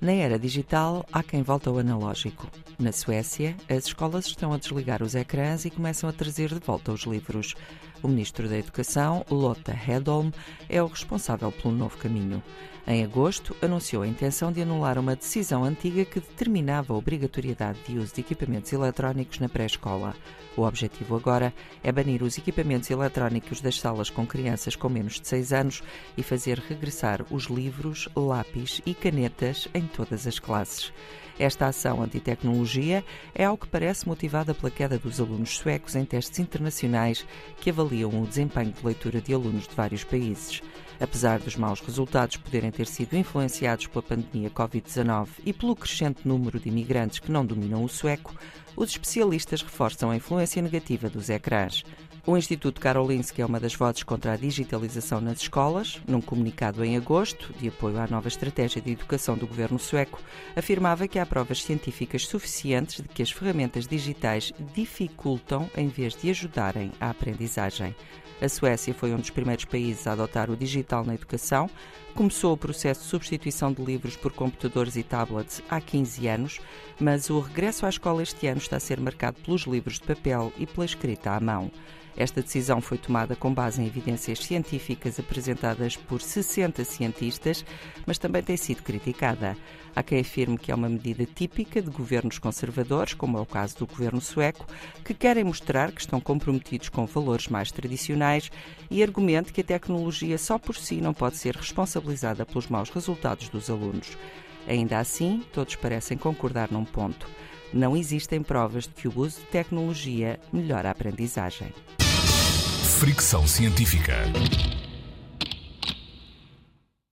Na era digital, há quem volta ao analógico. Na Suécia, as escolas estão a desligar os ecrãs e começam a trazer de volta os livros. O ministro da Educação, Lotta Hedholm, é o responsável pelo novo caminho. Em agosto, anunciou a intenção de anular uma decisão antiga que determinava a obrigatoriedade de uso de equipamentos eletrónicos na pré-escola. O objetivo agora é banir os equipamentos eletrónicos das salas com crianças com menos de 6 anos e fazer regressar os livros, lápis e canetas em todas as classes. Esta ação antitecnologia é ao que parece motivada pela queda dos alunos suecos em testes internacionais que avaliam o desempenho de leitura de alunos de vários países. Apesar dos maus resultados poderem ter sido influenciados pela pandemia Covid-19 e pelo crescente número de imigrantes que não dominam o sueco, os especialistas reforçam a influência negativa dos ecrãs. O Instituto Karolinska é uma das vozes contra a digitalização nas escolas. Num comunicado em agosto, de apoio à nova estratégia de educação do governo sueco, afirmava que há provas científicas suficientes de que as ferramentas digitais dificultam em vez de ajudarem a aprendizagem. A Suécia foi um dos primeiros países a adotar o digital na educação. Começou o processo de substituição de livros por computadores e tablets há 15 anos, mas o regresso à escola este ano está a ser marcado pelos livros de papel e pela escrita à mão. Esta decisão foi tomada com base em evidências científicas apresentadas por 60 cientistas, mas também tem sido criticada. Há quem afirme que é uma medida típica de governos conservadores, como é o caso do governo sueco, que querem mostrar que estão comprometidos com valores mais tradicionais e argumente que a tecnologia só por si não pode ser responsabilizada pelos maus resultados dos alunos. Ainda assim, todos parecem concordar num ponto. Não existem provas de que o uso de tecnologia melhora a aprendizagem. Fricção científica.